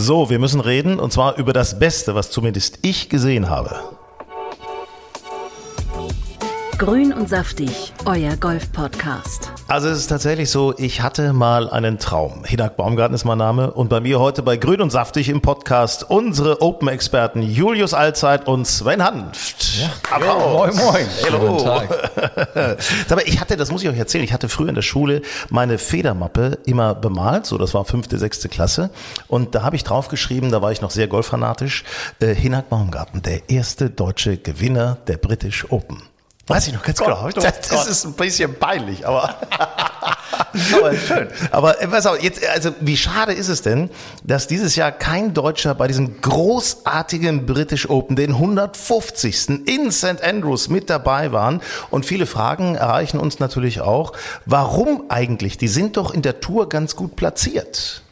So, wir müssen reden und zwar über das Beste, was zumindest ich gesehen habe. Grün und saftig, euer Golf-Podcast. Also es ist tatsächlich so, ich hatte mal einen Traum. Hinak Baumgarten ist mein Name und bei mir heute bei Grün und Saftig im Podcast unsere Open-Experten Julius Allzeit und Sven Hanft. Ja. Applaus. moin, moin. Hallo. Guten Tag. Aber ich hatte, das muss ich euch erzählen, ich hatte früher in der Schule meine Federmappe immer bemalt, so das war fünfte, sechste Klasse und da habe ich draufgeschrieben, da war ich noch sehr golffanatisch, äh, Hinak Baumgarten, der erste deutsche Gewinner der British Open. Weiß ich noch ganz genau. Das, das ist ein bisschen peinlich, aber, aber schön. Aber äh, pass auf, jetzt, also wie schade ist es denn, dass dieses Jahr kein Deutscher bei diesem großartigen British Open, den 150. in St. Andrews mit dabei waren. Und viele Fragen erreichen uns natürlich auch. Warum eigentlich? Die sind doch in der Tour ganz gut platziert.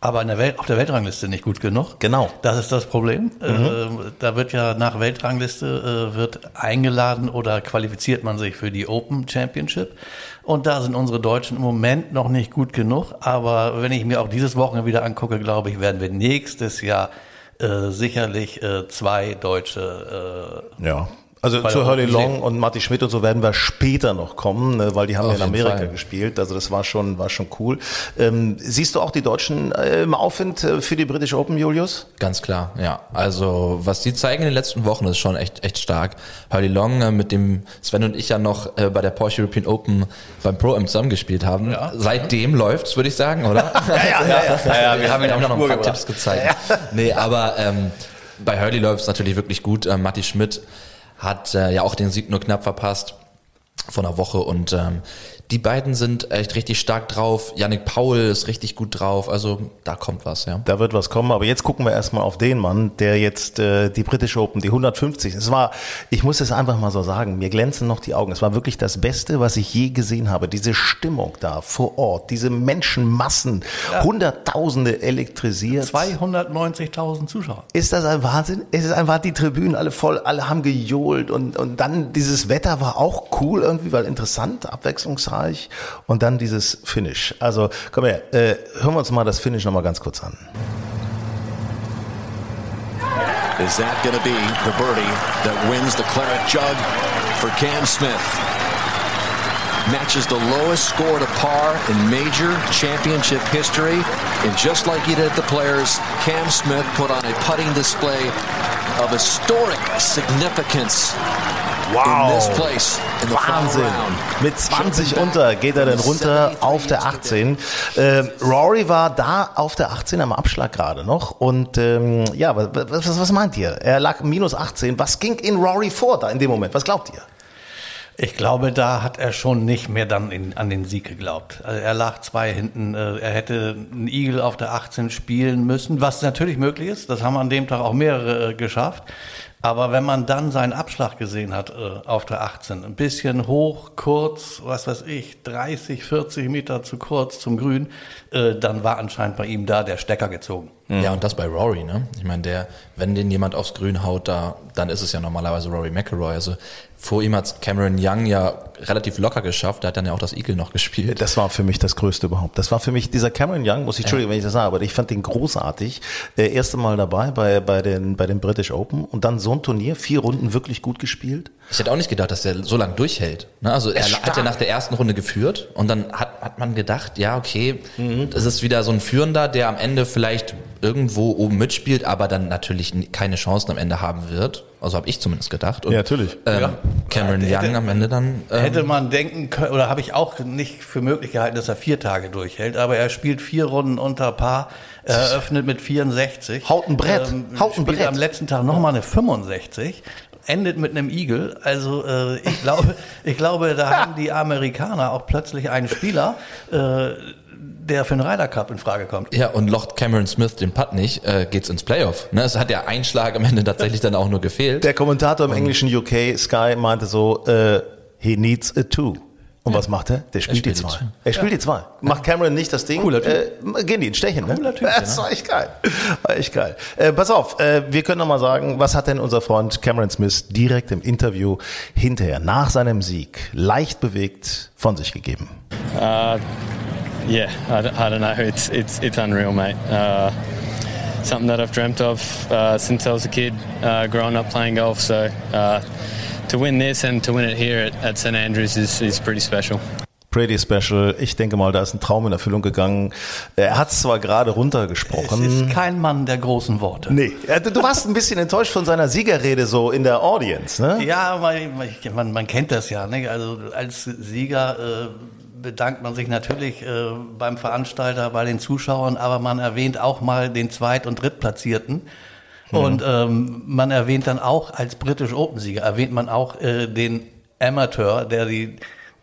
Aber in der Welt, auf der Weltrangliste nicht gut genug. Genau. Das ist das Problem. Mhm. Äh, da wird ja nach Weltrangliste äh, wird eingeladen oder qualifiziert man sich für die Open Championship. Und da sind unsere Deutschen im Moment noch nicht gut genug. Aber wenn ich mir auch dieses Wochenende wieder angucke, glaube ich, werden wir nächstes Jahr äh, sicherlich äh, zwei Deutsche äh, ja. Also Weil zu Hurley Long und Matti Schmidt und so werden wir später noch kommen, ne, weil die haben ja in Amerika Fall. gespielt. Also das war schon, war schon cool. Ähm, siehst du auch die Deutschen äh, im Aufwind äh, für die British Open, Julius? Ganz klar, ja. Also was die zeigen in den letzten Wochen ist schon echt echt stark. Hurley Long, äh, mit dem Sven und ich ja noch äh, bei der Porsche European Open beim Pro Am zusammengespielt haben. Ja. Seitdem läuft's, würde ich sagen, oder? ja, ja, ja, ja, Wir haben ihm auch noch ein paar Tipps gezeigt. Nee, aber ähm, bei Hurley läuft's natürlich wirklich gut. Äh, Matti Schmidt hat äh, ja auch den Sieg nur knapp verpasst vor einer Woche und ähm, die beiden sind echt richtig stark drauf. Yannick Paul ist richtig gut drauf. Also da kommt was, ja. Da wird was kommen, aber jetzt gucken wir erstmal auf den Mann, der jetzt äh, die British Open, die 150, es war, ich muss es einfach mal so sagen, mir glänzen noch die Augen. Es war wirklich das Beste, was ich je gesehen habe. Diese Stimmung da vor Ort, diese Menschenmassen, Hunderttausende elektrisiert. 290.000 Zuschauer. Ist das ein Wahnsinn? Es ist einfach die Tribünen alle voll, alle haben gejohlt und, und dann dieses Wetter war auch cool irgendwie, weil interessant, abwechslungsreich und dann dieses Finish. Also komm her, äh, hören wir uns mal das Finish nochmal ganz kurz an. Is that going to be the birdie that wins the Claret Jug for Cam Smith? Matches the lowest score to par in major championship history. And just like he did the Players, Cam Smith put on a putting display of historic significance in this place in the final Wahnsinn. Mit 20 unter geht er dann runter auf der 18. Ähm, Rory war da auf der 18 am Abschlag gerade noch. Und ähm, ja, was, was, was meint ihr? Er lag minus 18. Was ging in Rory vor da in dem Moment? Was glaubt ihr? Ich glaube, da hat er schon nicht mehr dann in, an den Sieg geglaubt. Also er lag zwei hinten. äh, Er hätte einen Igel auf der 18 spielen müssen, was natürlich möglich ist. Das haben an dem Tag auch mehrere äh, geschafft. Aber wenn man dann seinen Abschlag gesehen hat äh, auf der 18, ein bisschen hoch, kurz, was weiß ich, 30, 40 Meter zu kurz zum Grün, äh, dann war anscheinend bei ihm da der Stecker gezogen. Ja, und das bei Rory, ne? Ich meine, der, wenn den jemand aufs Grün haut, da, dann ist es ja normalerweise Rory McIlroy. Also vor ihm hat Cameron Young ja relativ locker geschafft, der hat dann ja auch das Eagle noch gespielt. Das war für mich das Größte überhaupt. Das war für mich dieser Cameron Young, muss ich, Entschuldigung, wenn ich das sage, aber ich fand den großartig. Äh, erste Mal dabei bei, bei, den, bei den British Open und dann so ein Turnier, vier Runden wirklich gut gespielt. Ich hätte auch nicht gedacht, dass der so lange durchhält. Ne? Also er hat ja nach der ersten Runde geführt und dann hat, hat man gedacht, ja, okay, das ist wieder so ein Führender, der am Ende vielleicht irgendwo oben mitspielt, aber dann natürlich keine Chancen am Ende haben wird. Also habe ich zumindest gedacht. Und, Ja, natürlich. Ähm, Ja. Cameron Hätte- Young am Ende dann. Ähm, Hätte man denken können, oder habe ich auch nicht für möglich gehalten, dass er vier Tage durchhält, aber er spielt vier Runden unter Paar, er eröffnet mit 64. Haut ein Brett, haut ein spielt Brett. am letzten Tag nochmal eine 65. Endet mit einem Igel. Also äh, ich glaube, ich glaube, da haben die Amerikaner auch plötzlich einen Spieler, äh, der für den Ryder Cup in Frage kommt. Ja, und locht Cameron Smith den Putt nicht, äh, geht's ins Playoff. Ne? Es hat ja ein Schlag am Ende tatsächlich dann auch nur gefehlt. Der Kommentator im englischen UK Sky meinte so, äh, he needs a two. Und was macht er? Der spielt, spielt die zwei. Er spielt die zwei. Macht Cameron nicht das Ding? Cooler Typ. Äh, gehen die in Stechen, ne? Cooler Typ, Das war echt geil. War echt geil. Äh, pass auf, äh, wir können noch mal sagen, was hat denn unser Freund Cameron Smith direkt im Interview hinterher, nach seinem Sieg, leicht bewegt von sich gegeben? Uh, yeah, I, d- I don't know. It's it's it's unreal, mate. Uh, something that I've dreamt of uh, since I was a kid, uh, growing up playing golf. So uh, to win this and to win it here at, at St Andrews is, is pretty special. Pretty special. Ich denke mal, da ist ein Traum in Erfüllung gegangen. Er hat es zwar gerade Es runtergesprochen. ist kein Mann der großen Worte. Nee, Ja, du warst ein bisschen enttäuscht von seiner Siegerrede so in der Audience, ne? Ja, man, man kennt das ja. Ne? Also als Sieger äh, bedankt man sich natürlich äh, beim Veranstalter, bei den Zuschauern, aber man erwähnt auch mal den Zweit- und Drittplatzierten. Und ähm, man erwähnt dann auch als britisch Open-Sieger, erwähnt man auch äh, den Amateur, der die,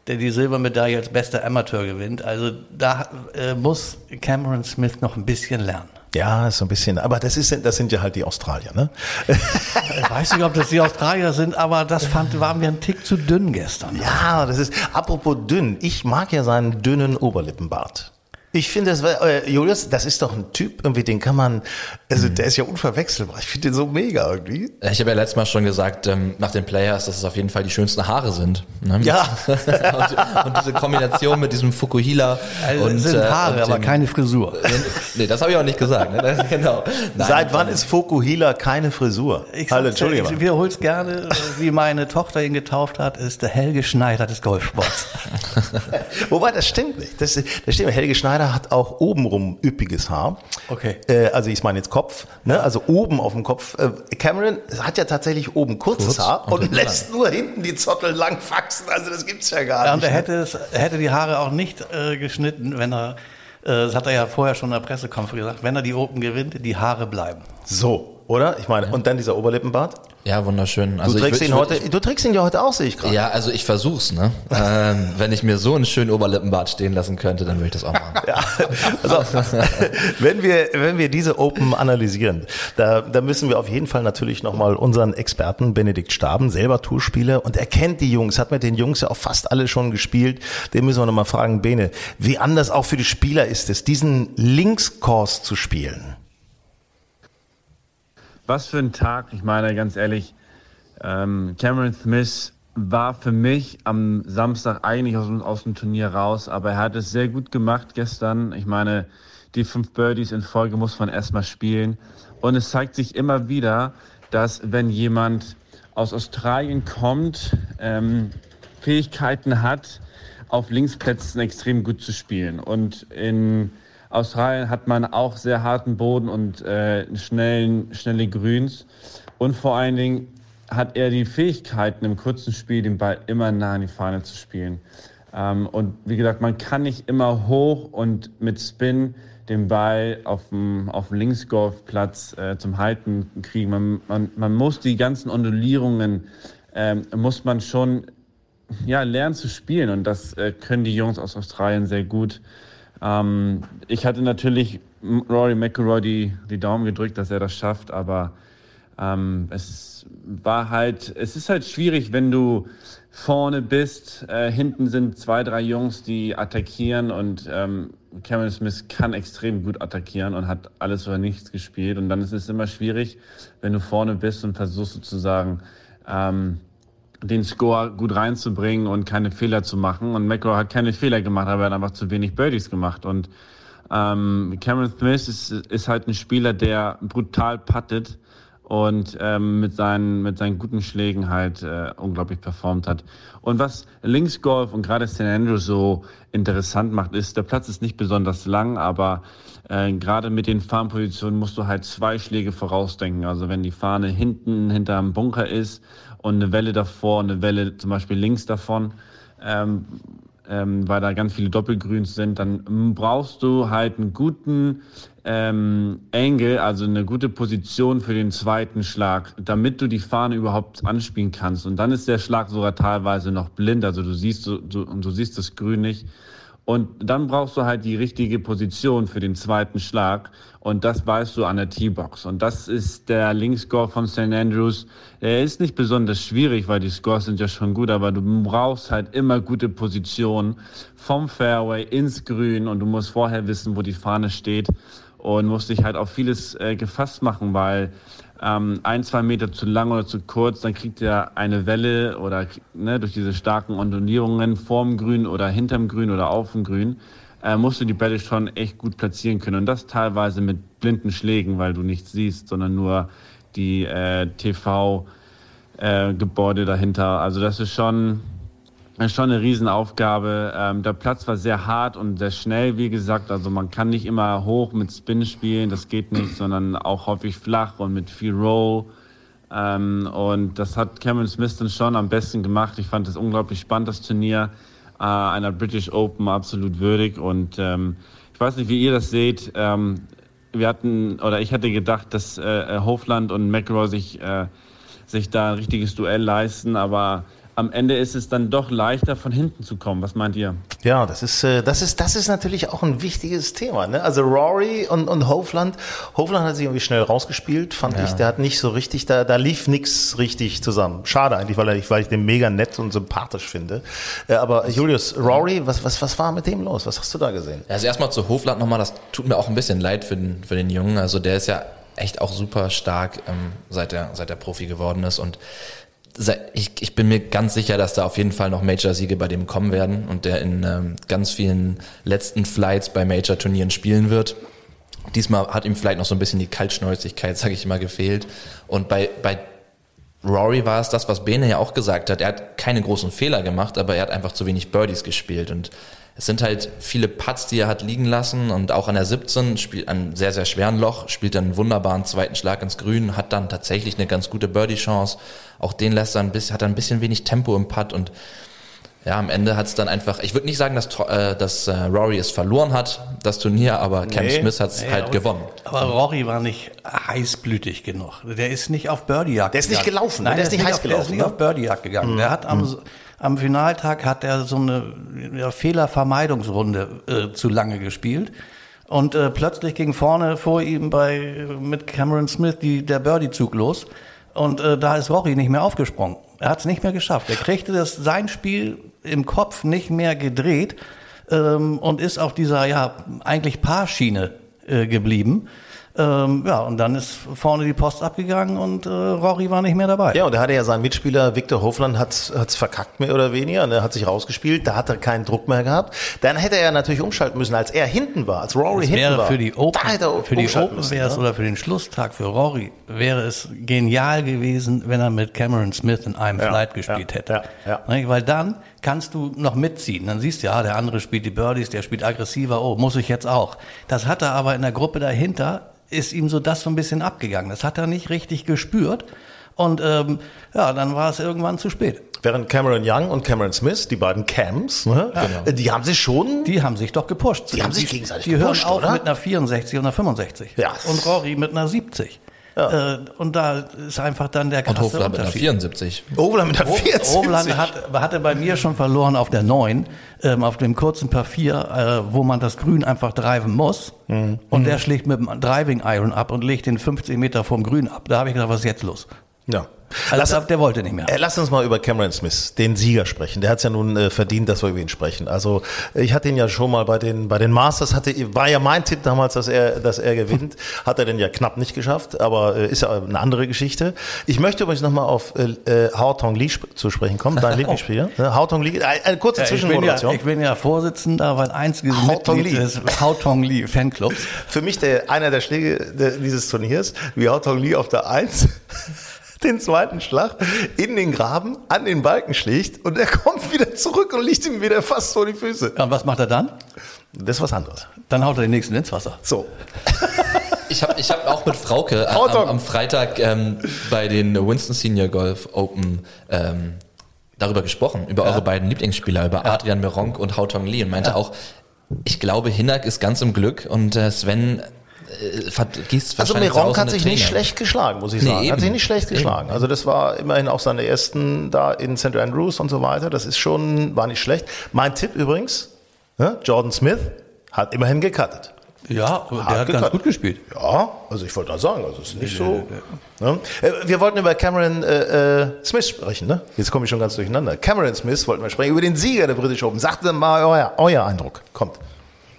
der die Silbermedaille als bester Amateur gewinnt. Also da äh, muss Cameron Smith noch ein bisschen lernen. Ja, so ein bisschen. Aber das ist, das sind ja halt die Australier, ne? Ich weiß nicht, ob das die Australier sind, aber das fand, war mir ein Tick zu dünn gestern. Ja, das ist, apropos dünn. Ich mag ja seinen dünnen Oberlippenbart. Ich finde, das war, äh, Julius, das ist doch ein Typ, irgendwie, den kann man, also der ist ja unverwechselbar. Ich finde den so mega irgendwie. Ich habe ja letztes Mal schon gesagt, ähm, nach den Players, dass es auf jeden Fall die schönsten Haare sind. Ne? Ja. und, und diese Kombination mit diesem Fukuhila. Also und, sind äh, Haare, und aber dem- keine Frisur. Nee, das habe ich auch nicht gesagt. Ne? Genau. Nein. Seit wann ist Fokuhila keine Frisur? Ich, Hallo, Entschuldigung. ich wiederhole es gerne, wie meine Tochter ihn getauft hat, ist der Helge Schneider des Golfsports. Wobei, das stimmt nicht. Das, das stimmt. Helge Schneider hat auch obenrum üppiges Haar. Okay. Äh, also ich meine jetzt Kopf, ne? also oben auf dem Kopf. Äh, Cameron hat ja tatsächlich oben kurzes Kurz Haar und und, lässt nur hinten die Zottel lang wachsen. Also das gibt's ja gar Ja, und nicht. er hätte, es, er hätte die Haare auch nicht äh, geschnitten, wenn er, äh, das hat er ja vorher schon in der Pressekonferenz gesagt, wenn er die Open gewinnt, die Haare bleiben. So, oder? Ich meine, und dann dieser Oberlippenbart. Ja, wunderschön. Du Also ich trägst würd- ihn ich heute, du trägst ihn ja heute auch, sehe ich gerade. Ja, also ich versuch's, ne? ähm, wenn ich mir so einen schönen Oberlippenbart stehen lassen könnte, dann würde ich das auch machen. Ja, also, wenn wir, wenn wir diese Open analysieren, da, da müssen wir auf jeden Fall natürlich nochmal unseren Experten Benedikt Staben, selber Tourspieler und er kennt die Jungs, hat mit den Jungs ja auch fast alle schon gespielt. Den müssen wir nochmal fragen, Bene, wie anders auch für die Spieler ist es, diesen Linkskurs zu spielen? Was für ein Tag, ich meine ganz ehrlich, ähm, Cameron Smith war für mich am Samstag eigentlich aus, dem- aus dem Turnier raus, aber er hat es sehr gut gemacht gestern. Ich meine, die fünf Birdies in Folge muss man erstmal spielen. Und es zeigt sich immer wieder, dass wenn jemand aus Australien kommt, ähm, Fähigkeiten hat, auf Linksplätzen extrem gut zu spielen. Und in Australien hat man auch sehr harten Boden und äh, schnellen, schnelle Grüns. Und vor allen Dingen hat er die Fähigkeiten, im kurzen Spiel den Ball immer nah an die Fahne zu spielen. Ähm, und wie gesagt, man kann nicht immer hoch und mit Spin den Ball auf dem, auf dem Linksgolfplatz äh, zum Halten kriegen. Man, man, man muss die ganzen Ondulierungen, ähm, muss man schon ja, lernen zu spielen. Und das äh, können die Jungs aus Australien sehr gut. Ähm, ich hatte natürlich Rory McIlroy die, die Daumen gedrückt, dass er das schafft, aber ähm, es war halt, es ist halt schwierig, wenn du vorne bist, äh, hinten sind zwei, drei Jungs, die attackieren und ähm, Cameron Smith kann extrem gut attackieren und hat alles oder nichts gespielt und dann ist es immer schwierig, wenn du vorne bist und versuchst sozusagen ähm, den Score gut reinzubringen und keine Fehler zu machen. Und McEnroe hat keine Fehler gemacht, aber er hat einfach zu wenig Birdies gemacht. Und ähm, Cameron Smith ist, ist halt ein Spieler, der brutal puttet und ähm, mit, seinen, mit seinen guten Schlägen halt äh, unglaublich performt hat. Und was Linksgolf und gerade St. Andrews so interessant macht, ist, der Platz ist nicht besonders lang, aber äh, gerade mit den Farmpositionen musst du halt zwei Schläge vorausdenken. Also wenn die Fahne hinten hinterm Bunker ist und eine Welle davor, eine Welle zum Beispiel links davon, ähm, ähm, weil da ganz viele Doppelgrüns sind, dann brauchst du halt einen guten ähm, Angle, also eine gute Position für den zweiten Schlag, damit du die Fahne überhaupt anspielen kannst. Und dann ist der Schlag sogar teilweise noch blind, also du siehst du, du, und du siehst das Grün nicht. Und dann brauchst du halt die richtige Position für den zweiten Schlag. Und das weißt du an der T-Box. Und das ist der Linkscore von St. Andrews. Er ist nicht besonders schwierig, weil die Scores sind ja schon gut, aber du brauchst halt immer gute Positionen vom Fairway ins Grün und du musst vorher wissen, wo die Fahne steht und musst dich halt auf vieles äh, gefasst machen, weil ähm, ein, zwei Meter zu lang oder zu kurz, dann kriegt er eine Welle oder ne, durch diese starken Ondulierungen vorm Grün oder hinterm Grün oder auf dem Grün, äh, musst du die Bälle schon echt gut platzieren können. Und das teilweise mit blinden Schlägen, weil du nichts siehst, sondern nur die äh, TV-Gebäude äh, dahinter. Also das ist schon, schon eine Riesenaufgabe. Ähm, der Platz war sehr hart und sehr schnell, wie gesagt. Also man kann nicht immer hoch mit Spin spielen, das geht nicht, sondern auch häufig flach und mit viel Roll. Ähm, und das hat Cameron Smith dann schon am besten gemacht. Ich fand es unglaublich spannend, das Turnier äh, einer British Open absolut würdig. Und ähm, ich weiß nicht, wie ihr das seht. Ähm, wir hatten, oder ich hatte gedacht, dass äh, Hofland und McEnroe sich, äh, sich da ein richtiges Duell leisten, aber am Ende ist es dann doch leichter, von hinten zu kommen. Was meint ihr? Ja, das ist, äh, das ist, das ist natürlich auch ein wichtiges Thema. Ne? Also Rory und, und Hofland. Hofland hat sich irgendwie schnell rausgespielt, fand ja. ich. Der hat nicht so richtig, da, da lief nichts richtig zusammen. Schade eigentlich, weil, er, weil ich den mega nett und sympathisch finde. Äh, aber Julius, Rory, was, was, was war mit dem los? Was hast du da gesehen? Also erstmal zu Hofland nochmal, das tut mir auch ein bisschen leid für den, für den Jungen. Also der ist ja echt auch super stark, ähm, seit er, seit er Profi geworden ist und ich, ich bin mir ganz sicher, dass da auf jeden Fall noch Major-Siege bei dem kommen werden und der in ähm, ganz vielen letzten Flights bei Major-Turnieren spielen wird. Diesmal hat ihm vielleicht noch so ein bisschen die Kaltschnäuzigkeit, sage ich mal, gefehlt. Und bei, bei Rory war es das, was Bene ja auch gesagt hat. Er hat keine großen Fehler gemacht, aber er hat einfach zu wenig Birdies gespielt. Und es sind halt viele Putts, die er hat liegen lassen und auch an der 17 spielt ein sehr, sehr schweren Loch, spielt dann einen wunderbaren zweiten Schlag ins Grün, hat dann tatsächlich eine ganz gute Birdie-Chance. Auch den lässt er ein bisschen, hat er ein bisschen wenig Tempo im Putt und ja, am Ende hat es dann einfach, ich würde nicht sagen, dass, äh, dass äh, Rory es verloren hat, das Turnier, aber Cam nee, Smith hat es nee, halt aber, gewonnen. Aber Rory war nicht heißblütig genug. Der ist nicht auf Birdie-Jagd Der ist nicht gelaufen. Nein, der, ist nicht heiß gelaufen. Der ist nicht ne? auf Birdie-Jagd gegangen. Mhm. Der hat am, mhm. am Finaltag hat er so eine ja, Fehlervermeidungsrunde äh, zu lange gespielt. Und äh, plötzlich ging vorne vor ihm bei mit Cameron Smith die, der Birdie-Zug los. Und äh, da ist Rory nicht mehr aufgesprungen. Er hat es nicht mehr geschafft. Er kriegte das sein Spiel im Kopf nicht mehr gedreht ähm, und ist auf dieser ja eigentlich Paarschiene äh, geblieben. Ähm, ja, und dann ist vorne die Post abgegangen und äh, Rory war nicht mehr dabei. Ja, und da hatte ja sein Mitspieler Viktor Hofland hat's hat's verkackt mehr oder weniger, ne, hat sich rausgespielt, da hat er keinen Druck mehr gehabt. Dann hätte er ja natürlich umschalten müssen, als er hinten war, als Rory das hinten war. Für die Open, für die Open wäre es ne? oder für den Schlusstag für Rory wäre es genial gewesen, wenn er mit Cameron Smith in einem ja, Flight gespielt ja, hätte. Ja, ja. Weil dann kannst du noch mitziehen. Dann siehst du, ja, der andere spielt die Birdies, der spielt aggressiver, oh, muss ich jetzt auch. Das hat er aber in der Gruppe dahinter ist ihm so das so ein bisschen abgegangen. Das hat er nicht richtig gespürt. Und ähm, ja, dann war es irgendwann zu spät. Während Cameron Young und Cameron Smith, die beiden Cams, ne, ja, genau. die haben sich schon... Die haben sich doch gepusht. Die haben sich gegenseitig die gepusht, Die hören auf oder? mit einer 64 und einer 65. Ja. Und Rory mit einer 70. Ja. Äh, und da ist einfach dann der krasse Und Hofland mit einer 74. Hofland mit einer 74. Hofland hat, hatte bei mir schon verloren auf der 9, ähm, auf dem kurzen Par 4, äh, wo man das Grün einfach driven muss. Mhm. Und der schlägt mit dem Driving Iron ab und legt den 50 Meter vom Grün ab. Da habe ich gedacht, was ist jetzt los? Ja. Also lass, der wollte nicht mehr. Äh, lass uns mal über Cameron Smith, den Sieger, sprechen. Der hat es ja nun äh, verdient, dass wir über ihn sprechen. Also ich hatte ihn ja schon mal bei den bei den Masters hatte war ja mein Tipp damals, dass er dass er gewinnt. Hat er denn ja knapp nicht geschafft, aber äh, ist ja eine andere Geschichte. Ich möchte übrigens nochmal auf äh, äh, Hao Tong sp zu sprechen kommen, dein Lieblingsspieler. Ne? Hao Tong Lee, eine, eine kurze ja, Zwischenmoderation. Ich bin, ja, ich bin ja Vorsitzender, weil einziges Hao Mitglied Lee. des Hao Tong Lee Fanclubs. Für mich der einer der Schläge dieses Turniers, wie Hao Tong Lee auf der Eins den zweiten Schlag in den Graben an den Balken schlägt und er kommt wieder zurück und liegt ihm wieder fast vor die Füße. Ja, und was macht er dann? Das ist was anderes. Dann haut er den nächsten ins Wasser. So. Ich habe ich hab auch mit Frauke am, am, Freitag ähm, bei den Winston Senior Golf Open ähm, darüber gesprochen, über ja. eure beiden Lieblingsspieler, über ja. Adrian Meronk und Hao Tong Lee und meinte ja. auch, ich glaube, Hinak ist ganz im Glück und äh, Sven äh, vergießt Also Meronk hat sich nicht schlecht geschlagen, muss ich sagen. Nee, hat sich nicht schlecht geschlagen. Eben. Also das war immerhin auch seine ersten da in St. Andrews und so weiter. Das ist schon, war nicht schlecht. Mein Tipp übrigens, Ja, Jordan Smith hat immerhin gecuttet. Ja, der hat ganz gut gespielt. Ja, also ich wollte da sagen, also es ist nicht so. Ne? Äh, Wir wollten über Cameron äh, äh, Smith sprechen, ne? Jetzt komme ich schon ganz durcheinander. Cameron Smith wollten wir sprechen, über den Sieger der British Open. Sagt mal euer, euer Eindruck. Kommt.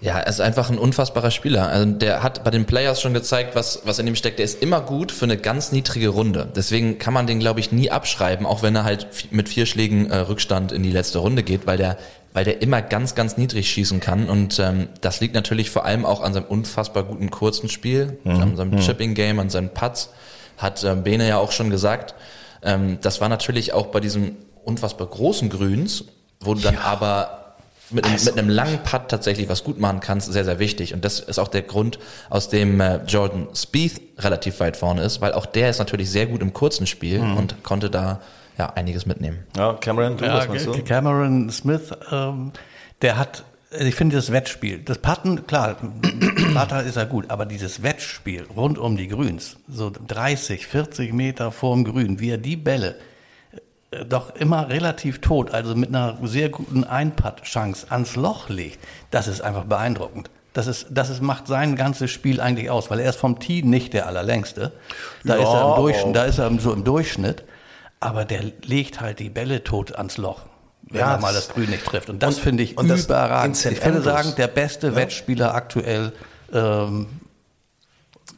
Ja, er ist einfach ein unfassbarer Spieler. Also der hat bei den Players schon gezeigt, was, was in ihm steckt. Der ist immer gut für eine ganz niedrige Runde. Deswegen kann man den, glaube ich, nie abschreiben, auch wenn er halt mit vier Schlägen äh, Rückstand in die letzte Runde geht, weil der, weil der immer ganz, ganz niedrig schießen kann. Und ähm, das liegt natürlich vor allem auch an seinem unfassbar guten kurzen Spiel, an seinem Chipping-Game, an seinen Putts. Hat ähm, Bene ja auch schon gesagt. Ähm, das war natürlich auch bei diesen unfassbar großen Grüns, wo du dann aber mit, einem- mit einem langen Putt tatsächlich was gut machen kannst, sehr, sehr wichtig. Und das ist auch der Grund, aus dem äh, Jordan Spieth relativ weit vorne ist, weil auch der ist natürlich sehr gut im kurzen Spiel und konnte da ja einiges mitnehmen. Ja, Cameron, du, Ja, was meinst du? Cameron Smith, ähm, der hat, also ich finde das Wettspiel, das Patten, klar, Putter ist er gut, aber dieses Wettspiel rund um die Grüns, so 30, 40 Meter vorm Grün, wie er die Bälle doch immer relativ tot, also mit einer sehr guten Einputt-Chance ans Loch legt, das ist einfach beeindruckend. Das ist, das ist, macht sein ganzes Spiel eigentlich aus, weil er ist vom Tee nicht der allerlängste. Da Ja, ist er im Durchschnitt, da ist er so im Durchschnitt. Aber der legt halt die Bälle tot ans Loch, wenn Ja, er mal das- Grün nicht trifft. Und das finde ich und überragend. Ich würde sagen, der beste Wettspieler aktuell. Ähm,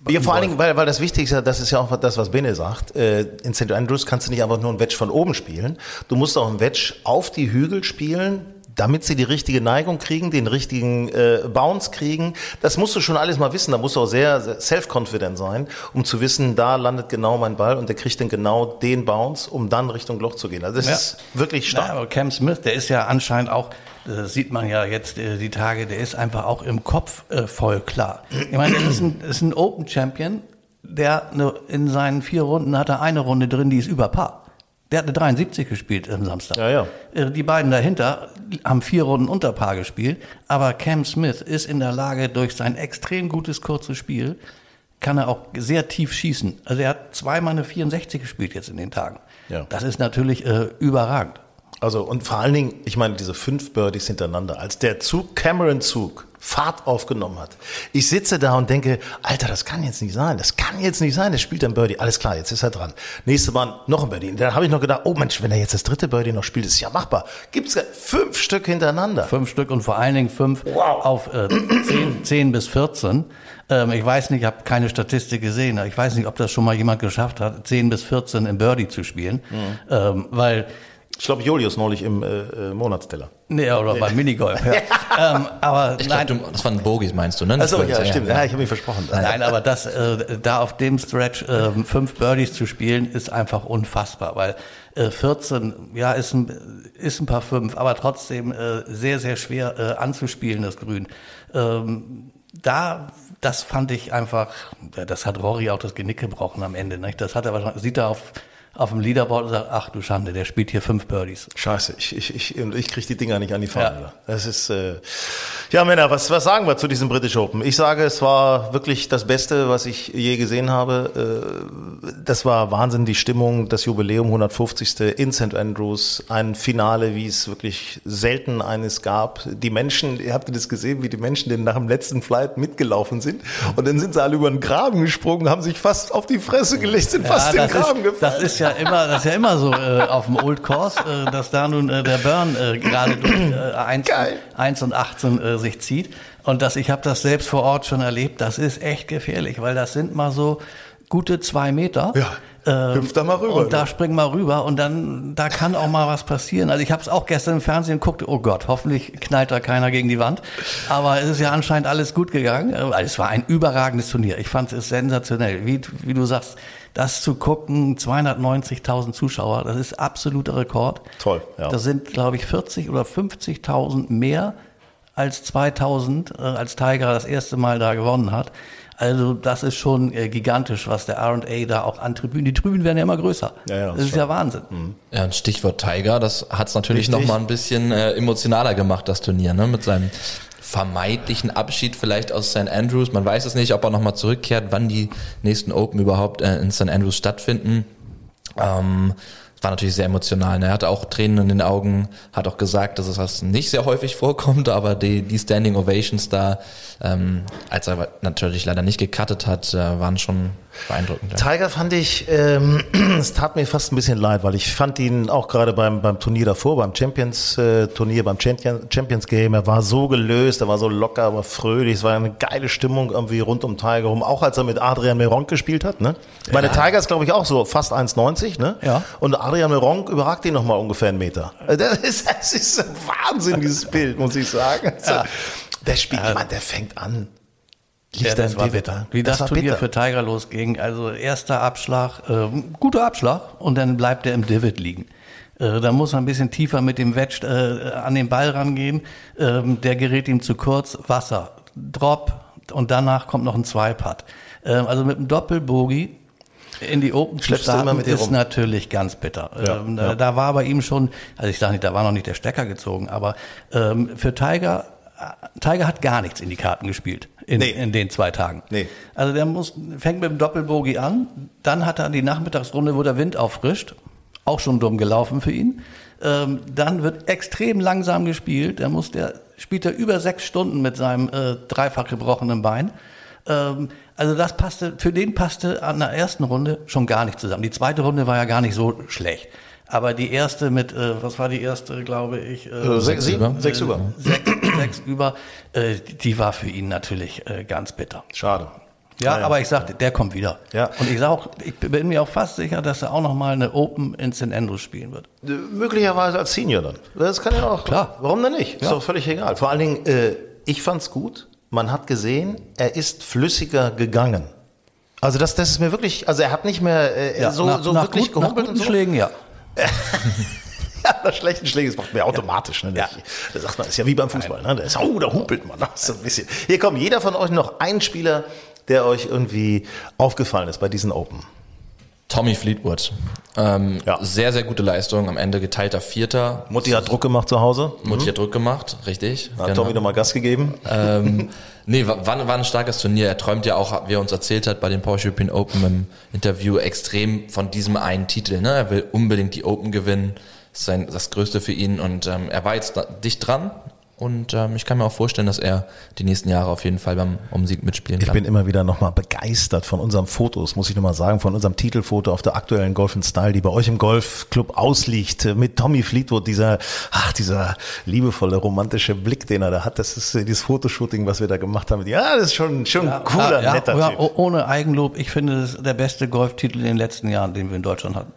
Ja, vor allen Dingen, weil, weil das Wichtigste, das ist ja auch das, was Bene sagt. Äh, in St. Andrews kannst du nicht einfach nur ein Wedge von oben spielen. Du musst auch ein Wedge auf die Hügel spielen, damit sie die richtige Neigung kriegen, den richtigen äh, Bounce kriegen. Das musst du schon alles mal wissen. Da musst du auch sehr, sehr self-confident sein, um zu wissen, da landet genau mein Ball und der kriegt dann genau den Bounce, um dann Richtung Loch zu gehen. Also das Ja. ist wirklich stark. Ja, aber Cam Smith, der ist ja anscheinend auch, das sieht man ja jetzt äh, die Tage, der ist einfach auch im Kopf äh, voll klar. Ich meine, der ist ein, ist ein Open Champion, der in seinen vier Runden hat er eine Runde drin, die ist über Paar. Der hat eine 73 gespielt am Samstag. Ja, ja. Äh, Die beiden dahinter haben vier Runden unter Paar gespielt, aber Cam Smith ist in der Lage, durch sein extrem gutes kurzes Spiel, kann er auch sehr tief schießen. Also er hat zweimal eine 64 gespielt jetzt in den Tagen. Ja. Das ist natürlich äh, überragend. Also und vor allen Dingen, ich meine, diese fünf Birdies hintereinander, als der Zug, Cameron-Zug, Fahrt aufgenommen hat. Ich sitze da und denke, Alter, das kann jetzt nicht sein, das kann jetzt nicht sein, der spielt ein Birdie, alles klar, jetzt ist er dran. Nächste Mal noch ein Birdie. Dann habe ich noch gedacht, oh Mensch, wenn er jetzt das dritte Birdie noch spielt, ist ja machbar. Gibt's fünf Stück hintereinander. Fünf Stück und vor allen Dingen fünf auf äh, 10, 10 bis 14. Ähm, ich weiß nicht, ich habe keine Statistik gesehen, ich weiß nicht, ob das schon mal jemand geschafft hat, 10 bis 14 im Birdie zu spielen. Ähm, weil Ich glaube, Julius neulich im äh, äh, Monatsteller. Nee, oder beim Minigolf. Ja. ähm, aber Ich nein, glaube, das waren Bogies, meinst du, ne? Achso, Das ja, war- stimmt. Ja, ich habe mich versprochen. nein, aber das, äh, da auf dem Stretch äh, fünf Birdies zu spielen, ist einfach unfassbar, weil äh, 14, ja, ist ein, ist ein paar fünf, aber trotzdem äh, sehr, sehr schwer äh, anzuspielen, das Grün. Ähm, da, das fand ich einfach, ja, das hat Rory auch das Genick gebrochen am Ende. Nicht? Das hat er wahrscheinlich, sieht er auf, auf dem Leaderboard und sagt, ach du Schande, der spielt hier fünf Birdies. Scheiße, ich, ich, ich, ich kriege die Dinger nicht an die Fahne. Ja. Das ist, äh, ja Männer, was, was sagen wir zu diesem British Open? Ich sage, es war wirklich das Beste, was ich je gesehen habe. Äh, das war Wahnsinn, die Stimmung, das Jubiläum 150. in St. Andrews, ein Finale, wie es wirklich selten eines gab. Die Menschen, ihr habt das gesehen, wie die Menschen denn nach dem letzten Flight mitgelaufen sind und dann sind sie alle über den Graben gesprungen, haben sich fast auf die Fresse gelegt, sind fast in den Graben ist, gefallen. das ist ja immer, das ist ja immer so äh, auf dem Old Course, äh, dass da nun äh, der Burn äh, gerade durch äh, 1, Geil. 1 und 18 äh, sich zieht. Und das, ich habe das selbst vor Ort schon erlebt, das ist echt gefährlich, weil das sind mal so gute zwei Meter. Ja, hüpf da mal rüber, Und da spring mal rüber und dann, da kann auch mal was passieren. Also ich habe es auch gestern im Fernsehen geguckt, oh Gott, hoffentlich knallt da keiner gegen die Wand. Aber es ist ja anscheinend alles gut gegangen. Äh, Es war ein überragendes Turnier. Ich fand es sensationell. Wie, wie du sagst, das zu gucken, 290.000 Zuschauer, das ist absoluter Rekord. Toll, ja. Das sind, glaube ich, 40 oder 50.000 mehr als 2000, äh, als Tiger das erste Mal da gewonnen hat. Also das ist schon äh, gigantisch, was der R&A da auch an Tribünen, die Tribünen werden ja immer größer. Ja, ja, das ist schon. ja Wahnsinn. Ja, ein Stichwort Tiger, das hat es natürlich Richtig. noch mal ein bisschen äh, emotionaler gemacht, das Turnier, ne? Mit seinem vermeintlichen Abschied vielleicht aus St. Andrews. Man weiß es nicht, ob er nochmal zurückkehrt, wann die nächsten Open überhaupt äh, in St. Andrews stattfinden. Ähm, war natürlich sehr emotional. Ne? Er hatte auch Tränen in den Augen, hat auch gesagt, dass es das nicht sehr häufig vorkommt, aber die, die Standing Ovations da, ähm, als er natürlich leider nicht gecuttet hat, äh, waren schon beeindruckend. Ja. Tiger fand ich, ähm, es tat mir fast ein bisschen leid, weil ich fand ihn auch gerade beim, beim Turnier davor, beim Champions äh, Turnier, beim Champions Game, er war so gelöst, er war so locker, aber fröhlich, es war eine geile Stimmung irgendwie rund um Tiger rum, auch als er mit Adrian Meronk gespielt hat. Ne? Meine ja. Tiger ist glaube ich auch so fast 1,90 ne? Ja. Und Adrian Meronk überragt ihn nochmal ungefähr einen Meter. Das ist, das ist Wahnsinn, dieses Bild, muss ich sagen. Ja. Der spielt, meine, der fängt an ja, das war bitter. Wie das, das Turnier bitter. für Tiger losging. Also erster Abschlag, äh, guter Abschlag und dann bleibt er im Divid liegen. Äh, da muss er ein bisschen tiefer mit dem Wedge äh, an den Ball rangehen. Ähm, der gerät ihm zu kurz. Wasser, Drop und danach kommt noch ein Zweipad. Ähm, also mit einem Doppelbogie in die Open zu starten ist rum. natürlich ganz bitter. Ja, ähm, ja. Da war bei ihm schon, also ich sage nicht, da war noch nicht der Stecker gezogen, aber ähm, für Tiger, äh, Tiger hat gar nichts in die Karten gespielt in, nee. in den zwei Tagen. Nee. Also der muss, fängt mit dem Doppelbogie an, dann hat er die Nachmittagsrunde, wo der Wind auffrischt, auch schon dumm gelaufen für ihn. Ähm, dann wird extrem langsam gespielt. Der muss, der spielt er über sechs Stunden mit seinem äh, dreifach gebrochenen Bein. Ähm, also das passte, für den passte an der ersten Runde schon gar nicht zusammen. Die zweite Runde war ja gar nicht so schlecht. Aber die erste mit, äh, was war die erste, glaube ich? Äh, äh sechs, sieben, über. Sechs über. Sechs, sechs über. Äh, die war für ihn natürlich äh, ganz bitter. Schade. Ja, ja, aber ich sagte, der kommt wieder. Ja. Und ich sag auch, ich bin mir auch fast sicher, dass er auch noch mal eine Open in St. Andrews spielen wird. Äh, möglicherweise als Senior dann. Das kann ja auch. Klar. Warum denn nicht? Ist ja. doch völlig egal. Vor allen Dingen, äh, ich fand's gut. Man hat gesehen, er ist flüssiger gegangen. Also das, das ist mir wirklich, also er hat nicht mehr äh, ja, so, nach, so nach wirklich gut, gehumpelt nach und so. Schlägen, ja. ja, nach schlechten Schlägen, das macht mir automatisch. Ne? Ja. Da sagt man, das ist ja wie beim Fußball. Ne? Da ist, oh, da humpelt man. Das so ein bisschen. Hier kommt jeder von euch noch ein Spieler, der euch irgendwie aufgefallen ist bei diesen Open. Tommy Fleetwood. Ähm, ja. Sehr, sehr gute Leistung. Am Ende geteilter Vierter. Mutti hat Druck gemacht zu Hause. Mutti mhm. hat Druck gemacht, richtig. Hat genau. Tommy nochmal Gas gegeben. Ähm, nee, war, war ein starkes Turnier. Er träumt ja auch, wie er uns erzählt hat, bei den Porsche European Open im Interview extrem von diesem einen Titel. Ne? Er will unbedingt die Open gewinnen. Das ist sein, das Größte für ihn. Und ähm, er war jetzt dicht dran. Und ähm, ich kann mir auch vorstellen, dass er die nächsten Jahre auf jeden Fall beim Umsieg mitspielen kann. Ich bin immer wieder nochmal begeistert von unserem Fotos, muss ich nochmal sagen, von unserem Titelfoto auf der aktuellen Golf Style, die bei euch im Golfclub ausliegt, mit Tommy Fleetwood, dieser, ach, dieser liebevolle, romantische Blick, den er da hat. Das ist äh, dieses Fotoshooting, was wir da gemacht haben. Ja, das ist schon, schon ja, cooler, ja, netter ja, Typ. Ohne Eigenlob, ich finde, das ist der beste Golftitel in den letzten Jahren, den wir in Deutschland hatten.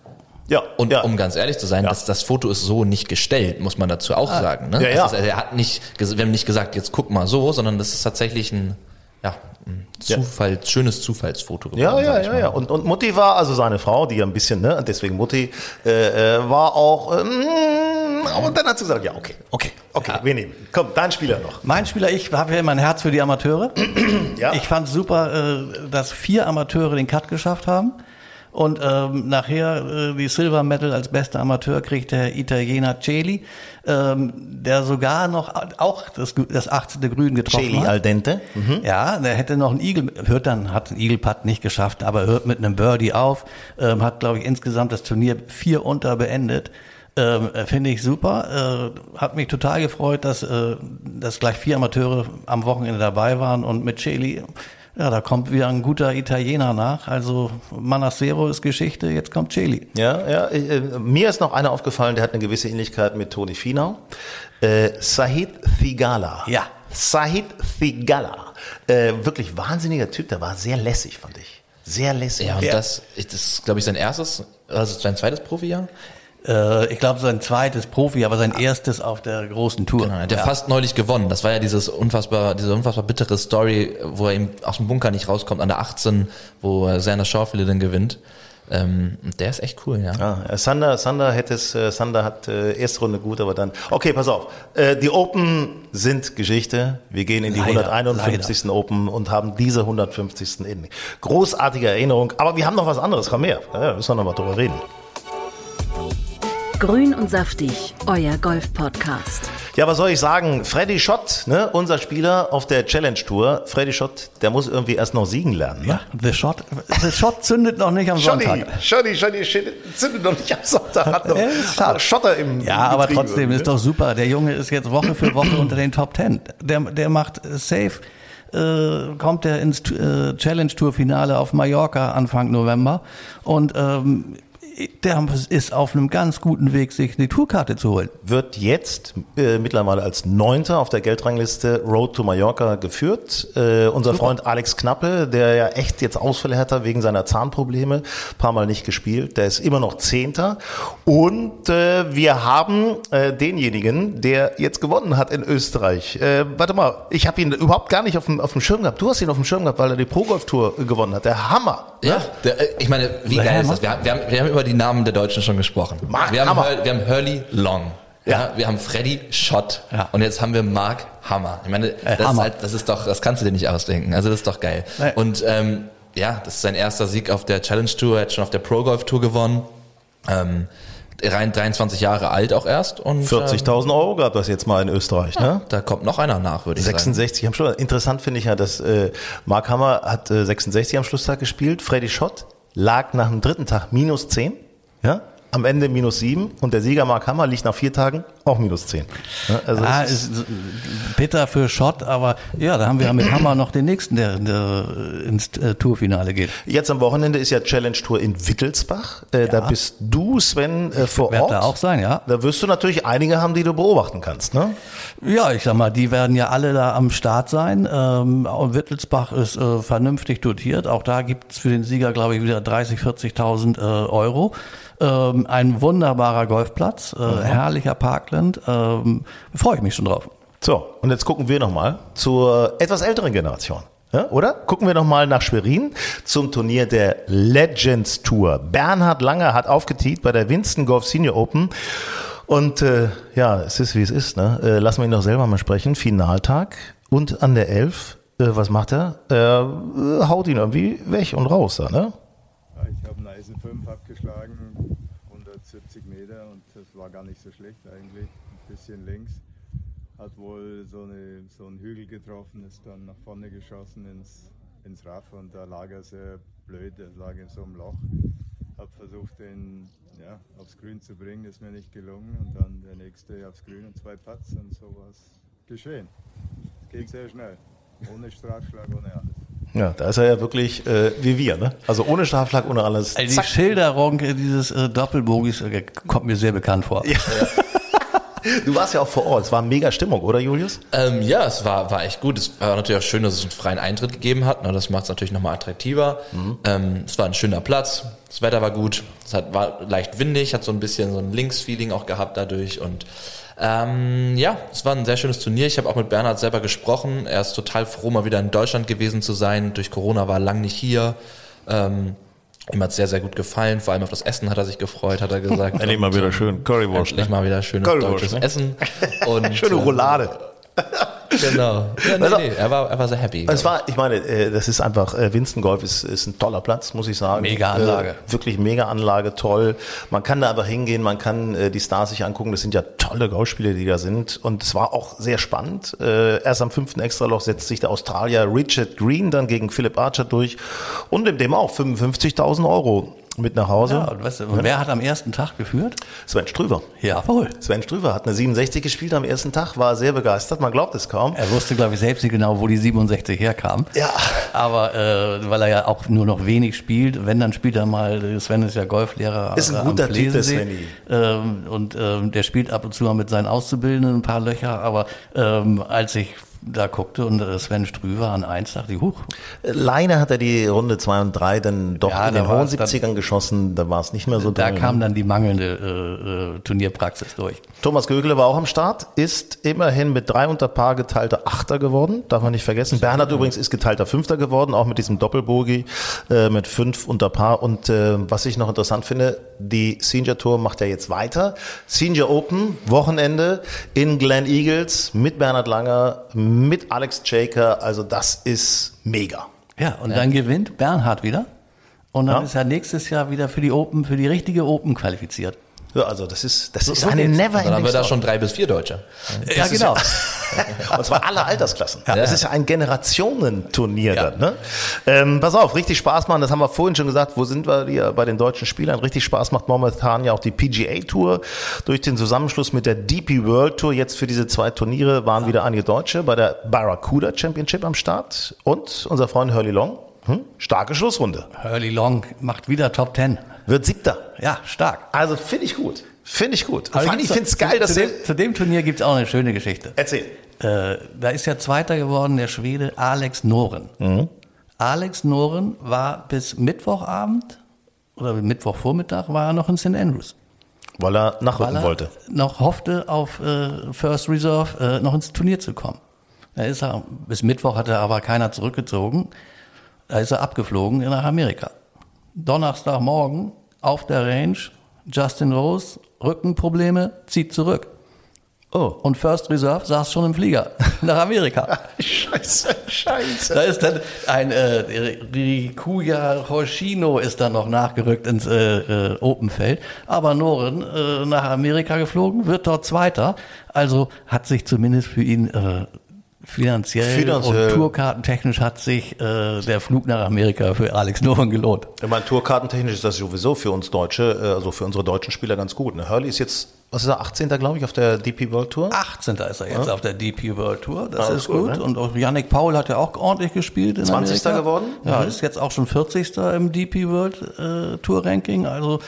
Ja, und ja. um ganz ehrlich zu sein, ja. das, das Foto ist so nicht gestellt, muss man dazu auch ah. sagen. Ne? Ja, ja. Ist, er hat nicht, wir haben nicht gesagt, jetzt guck mal so, sondern das ist tatsächlich ein, ja, ein Zufall, ja. schönes Zufallsfoto geworden. Ja, ja, ja, ja. Und, und Mutti war, also seine Frau, die ja ein bisschen, ne, deswegen Mutti, äh, äh, war auch, ähm, und dann hat sie gesagt, ja, okay, okay, okay, ja. wir nehmen. Komm, dein Spieler noch. Mein Spieler, ich habe ja mein Herz für die Amateure. ja. Ich fand super, äh, dass vier Amateure den Cut geschafft haben. Und ähm, nachher äh, die Silver Medal als bester Amateur kriegt der Italiener Celi, ähm, der sogar noch auch das, das 18. Grün getroffen Celi hat. al dente. Mhm. Ja, der hätte noch einen Igel, hört dann, hat einen Eagle-Putt nicht geschafft, aber hört mit einem Birdie auf, ähm, hat, glaube ich, insgesamt das Turnier vier unter beendet. Ähm, Finde ich super. Äh, hat mich total gefreut, dass, äh, dass gleich vier Amateure am Wochenende dabei waren und mit Celi ja, da kommt wieder ein guter Italiener nach. Also Manassero ist Geschichte, jetzt kommt Celi. Ja, ja. Äh, mir ist noch einer aufgefallen, der hat eine gewisse Ähnlichkeit mit Toni Finau. Äh, Sahid Thigala. Ja. Sahid Thigala. Äh, wirklich wahnsinniger Typ, der war sehr lässig, fand ich. Sehr lässig. Ja, und ja. das, das ist, glaube ich, sein erstes, also sein zweites Profijahr. Äh, ich glaube, sein zweites Profi, aber sein erstes auf der großen Tour. Genau, der ja. fast neulich gewonnen. Das war ja dieses unfassbar, diese unfassbar bittere Story, wo er eben aus dem Bunker nicht rauskommt an der 18, wo Sander Schaufiele dann gewinnt. Ähm, der ist echt cool, ja. ja Sander, Sander hätte es, äh, Sander hat äh, erste Runde gut, aber dann. Okay, pass auf. Äh, die Open sind Geschichte. Wir gehen in die leider, 151. Leider. Open und haben diese 150. in. Großartige Erinnerung. Aber wir haben noch was anderes. Komm her. Ja, müssen wir noch mal drüber reden. Grün und saftig, euer Golf-Podcast. Ja, was soll ich sagen? Freddy Schott, ne, unser Spieler auf der Challenge Tour. Freddy Schott, der muss irgendwie erst noch siegen lernen. Ne? Ja, The Shot, The Shot zündet noch nicht am Sonntag. Schotti, Schotti, Schotti, zündet noch nicht am Sonntag. Hat noch Ja. Schotter im Ja, im aber trotzdem ist ne? doch super. Der Junge ist jetzt Woche für Woche unter den Top Ten. Der, der macht äh, safe. Äh, kommt er ins äh, Challenge Tour Finale auf Mallorca Anfang November und ähm, der ist auf einem ganz guten Weg, sich die Tourkarte zu holen. Wird jetzt äh, mittlerweile als Neunter auf der Geldrangliste Road to Mallorca geführt. Äh, unser Freund Alex Knappe, der ja echt jetzt Ausfälle hatte wegen seiner Zahnprobleme, paar Mal nicht gespielt, der ist immer noch Zehnter. Und äh, wir haben äh, denjenigen, der jetzt gewonnen hat in Österreich. Äh, warte mal, ich habe ihn überhaupt gar nicht auf dem, auf dem Schirm gehabt. Du hast ihn auf dem Schirm gehabt, weil er die Pro Golf Tour gewonnen hat. Der Hammer. Ja, der, äh, ich meine, wie Der geil ist das? Wir, haben- wir, haben, wir haben über die Namen der Deutschen schon gesprochen. Mark wir, haben Hammer. Wir haben Hurley Long. Ja. Ja. wir haben Freddy Schott. Ja. Und jetzt haben wir Mark Hammer. Ich meine, das, Hammer. Ist halt, das ist doch, das kannst du dir nicht ausdenken. Also das ist doch geil. Nee. Und ähm, ja, das ist sein erster Sieg auf der Challenge Tour. Er hat schon auf der Pro Golf Tour gewonnen. Ähm, rein 23 Jahre alt auch erst. Und, Ähm, 40.000 Euro gab das jetzt mal in Österreich, ne? da kommt noch einer nach, würde ich sagen. 66 am Schluss. Interessant finde ich ja, dass äh, Mark Hammer hat äh, 66 am Schlusstag gespielt. Freddy Schott lag nach dem dritten Tag minus 10. Ja? Am Ende minus 7. Und der Sieger Mark Hammer liegt nach vier Tagen auch minus 10. Ja, also Ah, es ist, ist bitter für Schott, aber ja, da haben wir ja mit Hammer noch den nächsten, der, der ins äh, Tourfinale geht. jetzt am Wochenende ist ja Challenge Tour in Wittelsbach. Äh, Da bist du, Sven, äh, vor Werd Ort. da auch sein, ja. Da wirst du natürlich einige haben, die du beobachten kannst. Ne? Ja, ich sag mal, die werden ja alle da am Start sein. Ähm, und Wittelsbach ist äh, vernünftig dotiert. Auch da gibt's für den Sieger, glaube ich, wieder 30, 40.000 äh, Euro. Ähm, ein wunderbarer Golfplatz, äh, herrlicher Parkland. Ähm, Freue ich mich schon drauf. So, und jetzt gucken wir nochmal zur etwas älteren Generation. Ja, oder? Gucken wir nochmal nach Schwerin zum Turnier der Legends Tour. Bernhard Langer hat aufgetiet bei der Winston Golf Senior Open. Und äh, ja, es ist wie es ist. Ne? Äh, lassen wir ihn doch selber mal sprechen. Finaltag und an der Elf. Äh, was macht er? Er äh, haut ihn irgendwie weg und raus. Da, ne? Ja, ich habe einen Eisen 5 abgeschlagen, 170 Meter und das war gar nicht so schlecht eigentlich. Ein bisschen links. Hat wohl so, eine, so einen Hügel getroffen, ist dann nach vorne geschossen ins, ins Raff und da lag er sehr blöd, er lag in so einem Loch. Hab versucht, den ja, aufs Grün zu bringen, ist mir nicht gelungen und dann der nächste aufs Grün und zwei Putts und so was geschehen. Geht sehr schnell. Ohne Strafschlag, ohne alles. Ja, da ist er ja wirklich äh, wie wir. Ne? Also ohne Strafschlag, ohne alles. Also die Zack. Schilderung äh, dieses äh, Doppelbogis äh, kommt mir sehr bekannt vor. Du warst ja auch vor Ort. Es war mega Stimmung, oder Julius? Ähm, ja, es war, war echt gut. Es war natürlich auch schön, dass es einen freien Eintritt gegeben hat. Ne? Das macht es natürlich nochmal attraktiver. Ähm, es war ein schöner Platz. Das Wetter war gut. Es hat, war leicht windig, hat so ein bisschen so ein Linksfeeling auch gehabt dadurch. Und ähm, ja, es war ein sehr schönes Turnier. Ich habe auch mit Bernhard selber gesprochen. Er ist total froh, mal wieder in Deutschland gewesen zu sein. Durch Corona war er lang nicht hier. Ähm, ihm hat sehr, sehr gut gefallen. Vor allem auf das Essen hat er sich gefreut, hat er gesagt. Endlich mal wieder schön Currywurst. Endlich mal wieder schönes Currywurst, deutsches ne? Essen. Und, Schöne äh, Roulade. Genau. Ja, nee, Also- nee, er war, er war sehr happy. Es war, ich meine, äh, das ist einfach, äh, Winston Golf ist, ist ein toller Platz, muss ich sagen. Mega Anlage. Äh, wirklich mega Anlage, toll. Man kann da einfach hingehen, man kann äh, die Stars sich angucken. Das sind ja tolle Golfspiele, die da sind. Und es war auch sehr spannend. Äh, erst am fünften Extraloch setzt sich der Australier Richard Green dann gegen Philip Archer durch und in dem auch 55.000 Euro mit nach Hause. Ja, und, weißt du, und wer hat am ersten Tag geführt? Sven Strüver. Jawohl. Sven Strüver hat eine 67 gespielt am ersten Tag, war sehr begeistert. Man glaubt es kaum. Er wusste, glaube ich, selbst nicht genau, wo die 67 herkam. Ja. Aber äh, weil er ja auch nur noch wenig spielt, wenn, dann spielt er mal, Sven ist ja Golflehrer Ist ein äh, guter Typ, der. Svenny. Ähm, und ähm, der spielt ab und zu mal mit seinen Auszubildenden ein paar Löcher. Aber ähm, als ich da guckte und Sven Strüver an eins dachte ich, huch, Leider hat er die Runde 2 und 3 dann doch Ja, in den hohen es dann- 70ern geschossen, da war es nicht mehr so da drin. kam dann die mangelnde äh, äh, Turnierpraxis durch. Thomas Gögele war auch am Start, ist immerhin mit drei unter Paar geteilter Achter geworden, darf man nicht vergessen. Bernhard übrigens ist geteilter Fünfter geworden, auch mit diesem Doppelbogie äh, mit fünf unter Paar. Und äh, was ich noch interessant finde, die Senior Tour macht ja jetzt weiter. Senior Open, Wochenende in Glen Eagles mit Bernhard Langer, mit Alex Jaker. Also das ist mega. Ja, und dann gewinnt Bernhard wieder. Und dann Ja. ist er nächstes Jahr wieder für die Open, für die richtige Open qualifiziert. Ja, also das ist, das ist so eine never Dann haben ending wir da schon drei bis vier Deutsche. Ja, genau. Und zwar alle Altersklassen. Ja. Das ist ja ein Generationenturnier dann. Ne? Ähm, pass auf, richtig Spaß machen, das haben wir vorhin schon gesagt, wo sind wir hier bei den deutschen Spielern? Richtig Spaß macht momentan ja auch die PGA Tour. Durch den Zusammenschluss mit der DP World Tour jetzt für diese zwei Turniere waren wieder einige Deutsche bei der Barracuda Championship am Start und unser Freund Hurley Long. Hm? Starke Schlussrunde. Hurley Long macht wieder Top Ten. Wird siebter. Ja, stark. Also finde ich gut. Finde ich gut. Allem, ich finde es geil, dass zu, dem, zu dem Turnier gibt's auch eine schöne Geschichte. Erzähl. Äh, da ist ja Zweiter geworden der Schwede Alex Noren. Mhm. Alex Noren war bis Mittwochabend oder Mittwochvormittag war er noch in St. Andrews. Weil er nachrücken weil er wollte. noch hoffte, auf äh, First Reserve äh, noch ins Turnier zu kommen. Da ist er, bis Mittwoch hat er aber keiner zurückgezogen. Da ist er abgeflogen nach Amerika. Donnerstagmorgen auf der Range, Justin Rose, Rückenprobleme, zieht zurück. Oh. Und First Reserve saß schon im Flieger nach Amerika. Scheiße, scheiße. Da ist dann ein äh, Rikuya Hoshino ist dann noch nachgerückt ins äh, äh, Openfeld. Aber Noren äh, nach Amerika geflogen, wird dort Zweiter. Also hat sich zumindest für ihn äh, finanziell, Finanziell. und tourkartentechnisch hat sich äh, der Flug nach Amerika für Alex Noren gelohnt. Ich meine, tourkartentechnisch ist das sowieso für uns Deutsche, äh, also für unsere deutschen Spieler ganz gut. Ne? Hurley ist jetzt, was ist er, 18. glaube ich, auf der DP World Tour? 18. ist er jetzt auf der DP World Tour. Das Ah, ist gut, gut. ne? Und auch Yannick Paul hat ja auch ordentlich gespielt in 20. Amerika. geworden? Ja, Mhm. ist jetzt auch schon 40. im DP World äh, Tour Ranking. Also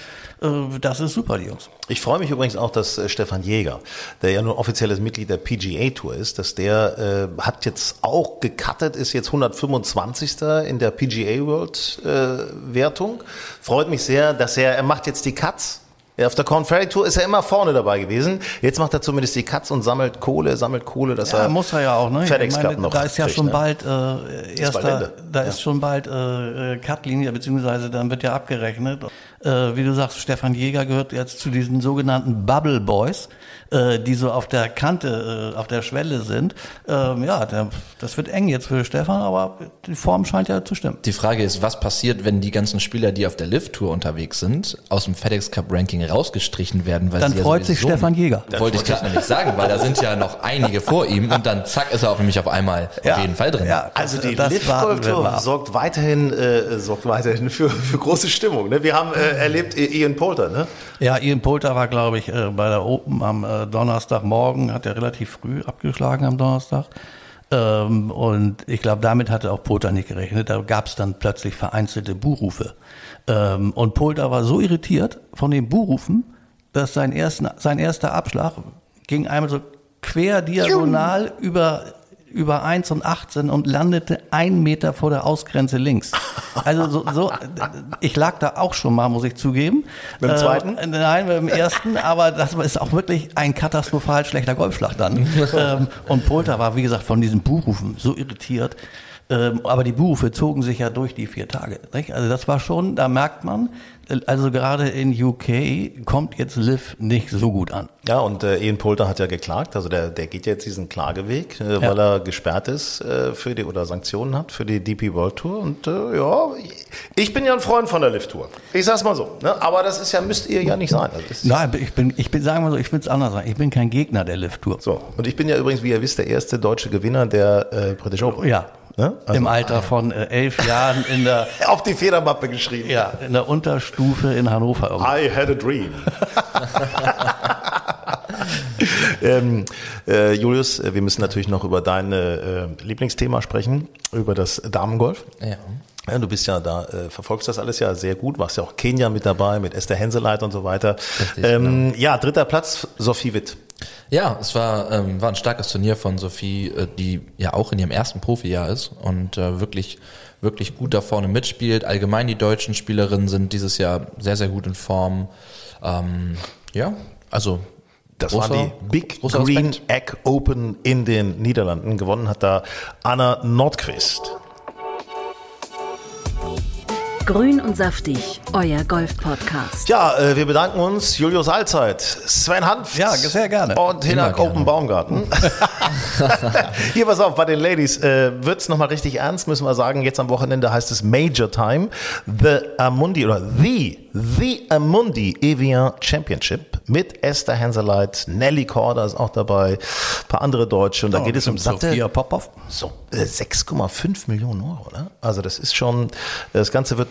äh, das ist super, die Jungs. Ich freue mich übrigens auch, dass äh, Stefan Jäger, der ja nun offizielles Mitglied der PGA Tour ist, dass der äh, hat jetzt auch gecuttet, ist jetzt 125. in der PGA World äh, Wertung. Freut mich sehr, dass er, er macht jetzt die Cuts. Ja, auf der Corn Ferry Tour ist er immer vorne dabei gewesen. Jetzt macht er zumindest die Cuts und sammelt Kohle, sammelt Kohle, dass Ja, er muss er ja auch, ne? FedEx Cup noch da ist ja kriegt, schon ne? bald äh, bald erster, Ende. da Ja. ist schon bald äh, Cutlinie, beziehungsweise dann wird ja abgerechnet. Äh, wie du sagst, Stefan Jäger gehört jetzt zu diesen sogenannten Bubble Boys, äh, die so auf der Kante, äh, auf der Schwelle sind. Ähm, ja, der, das wird eng jetzt für Stefan, aber die Form scheint ja zu stimmen. Die Frage ist, was passiert, wenn die ganzen Spieler, die auf der Lift-Tour unterwegs sind, aus dem FedEx Cup Ranking rausgestrichen werden? Weil Dann sie ja freut sich sowieso- Stefan Jäger. Wollte ich gerade nämlich sagen, weil da sind ja noch einige vor ihm und dann zack ist er auf nämlich auf einmal auf jeden Fall drin. Ja, Also die das Lift warten Golf wir Tour mal ab. sorgt weiterhin, äh, sorgt weiterhin für, für große Stimmung. Ne? Wir haben äh, erlebt äh, Ian Poulter, ne? Ja, Ian Poulter war, glaube ich, äh, bei der Open am äh, Donnerstagmorgen, hat er relativ früh abgeschlagen am Donnerstag. Ähm, und ich glaube, damit hatte auch Poulter nicht gerechnet. Da gab es dann plötzlich vereinzelte Buhrufe. Ähm, und Poulter war so irritiert von den Buhrufen, dass sein, ersten, sein erster Abschlag ging einmal so quer diagonal über über 1 und 18 und landete ein Meter vor der Ausgrenze links. Also so, so ich lag da auch schon mal, muss ich zugeben. Beim zweiten? Äh, nein, beim ersten, aber das ist auch wirklich ein katastrophal schlechter Golfschlag dann. ähm, und Polter war, wie gesagt, von diesen Buhrufen so irritiert. Ähm, aber die Buhrufe zogen sich ja durch die vier Tage. Nicht? Also das war schon, da merkt man, also gerade in UK kommt jetzt Liv nicht so gut an. Ja, und äh, Ian Poulter hat ja geklagt, also der, der geht jetzt diesen Klageweg, äh, Ja. weil er gesperrt ist äh, für die oder Sanktionen hat für die DP World Tour. Und äh, ja, ich bin ja ein Freund von der Lift Tour. Ich sag's mal so. Ne? Aber das ist ja, müsst ihr ja nicht sein. Also Nein, ich bin, ich bin, sagen wir so, ich will es anders sagen. Ich bin kein Gegner der Lift Tour. so. Und ich bin ja übrigens, wie ihr wisst, der erste deutsche Gewinner der äh, British Open. Ja. Ne? Also- Im Alter von äh, elf Jahren in der, Auf die Federmappe geschrieben. ja, in der Unterstufe in Hannover. I had a dream. ähm, äh, Julius, äh, wir müssen natürlich noch über dein äh, Lieblingsthema sprechen, über das Damengolf. Ja. Ja, du bist ja da, äh, verfolgst das alles ja sehr gut, warst ja auch Kenia mit dabei, mit Esther Henseleit und so weiter. Richtig, ähm, Ja, dritter Platz, Sophie Witt. Ja, es war, ähm, war ein starkes Turnier von Sophie, äh, die ja auch in ihrem ersten Profijahr ist und äh, wirklich, wirklich gut da vorne mitspielt. Allgemein die deutschen Spielerinnen sind dieses Jahr sehr, sehr gut in Form. Ähm, ja, also Das großer- war die Big Green. Egg Open in den Niederlanden. Gewonnen hat da Anna Nordqvist. Grün und saftig, euer Golf-Podcast. Ja, äh, wir bedanken uns. Julius Allzeit, Sven Hanf. Ja, sehr gerne. Und Hinak Open Baumgarten. Hier, pass auf, bei den Ladies äh, wird es nochmal richtig ernst, müssen wir sagen. Jetzt am Wochenende heißt es Major Time. The Amundi oder The, The Amundi Evian Championship mit Esther Henseleit, Nelly Korda ist auch dabei, ein paar andere Deutsche. Und da Ja, geht es um satte Sophia Popov. so, äh, 6,5 Millionen Euro, ne? Also das ist schon, das Ganze wird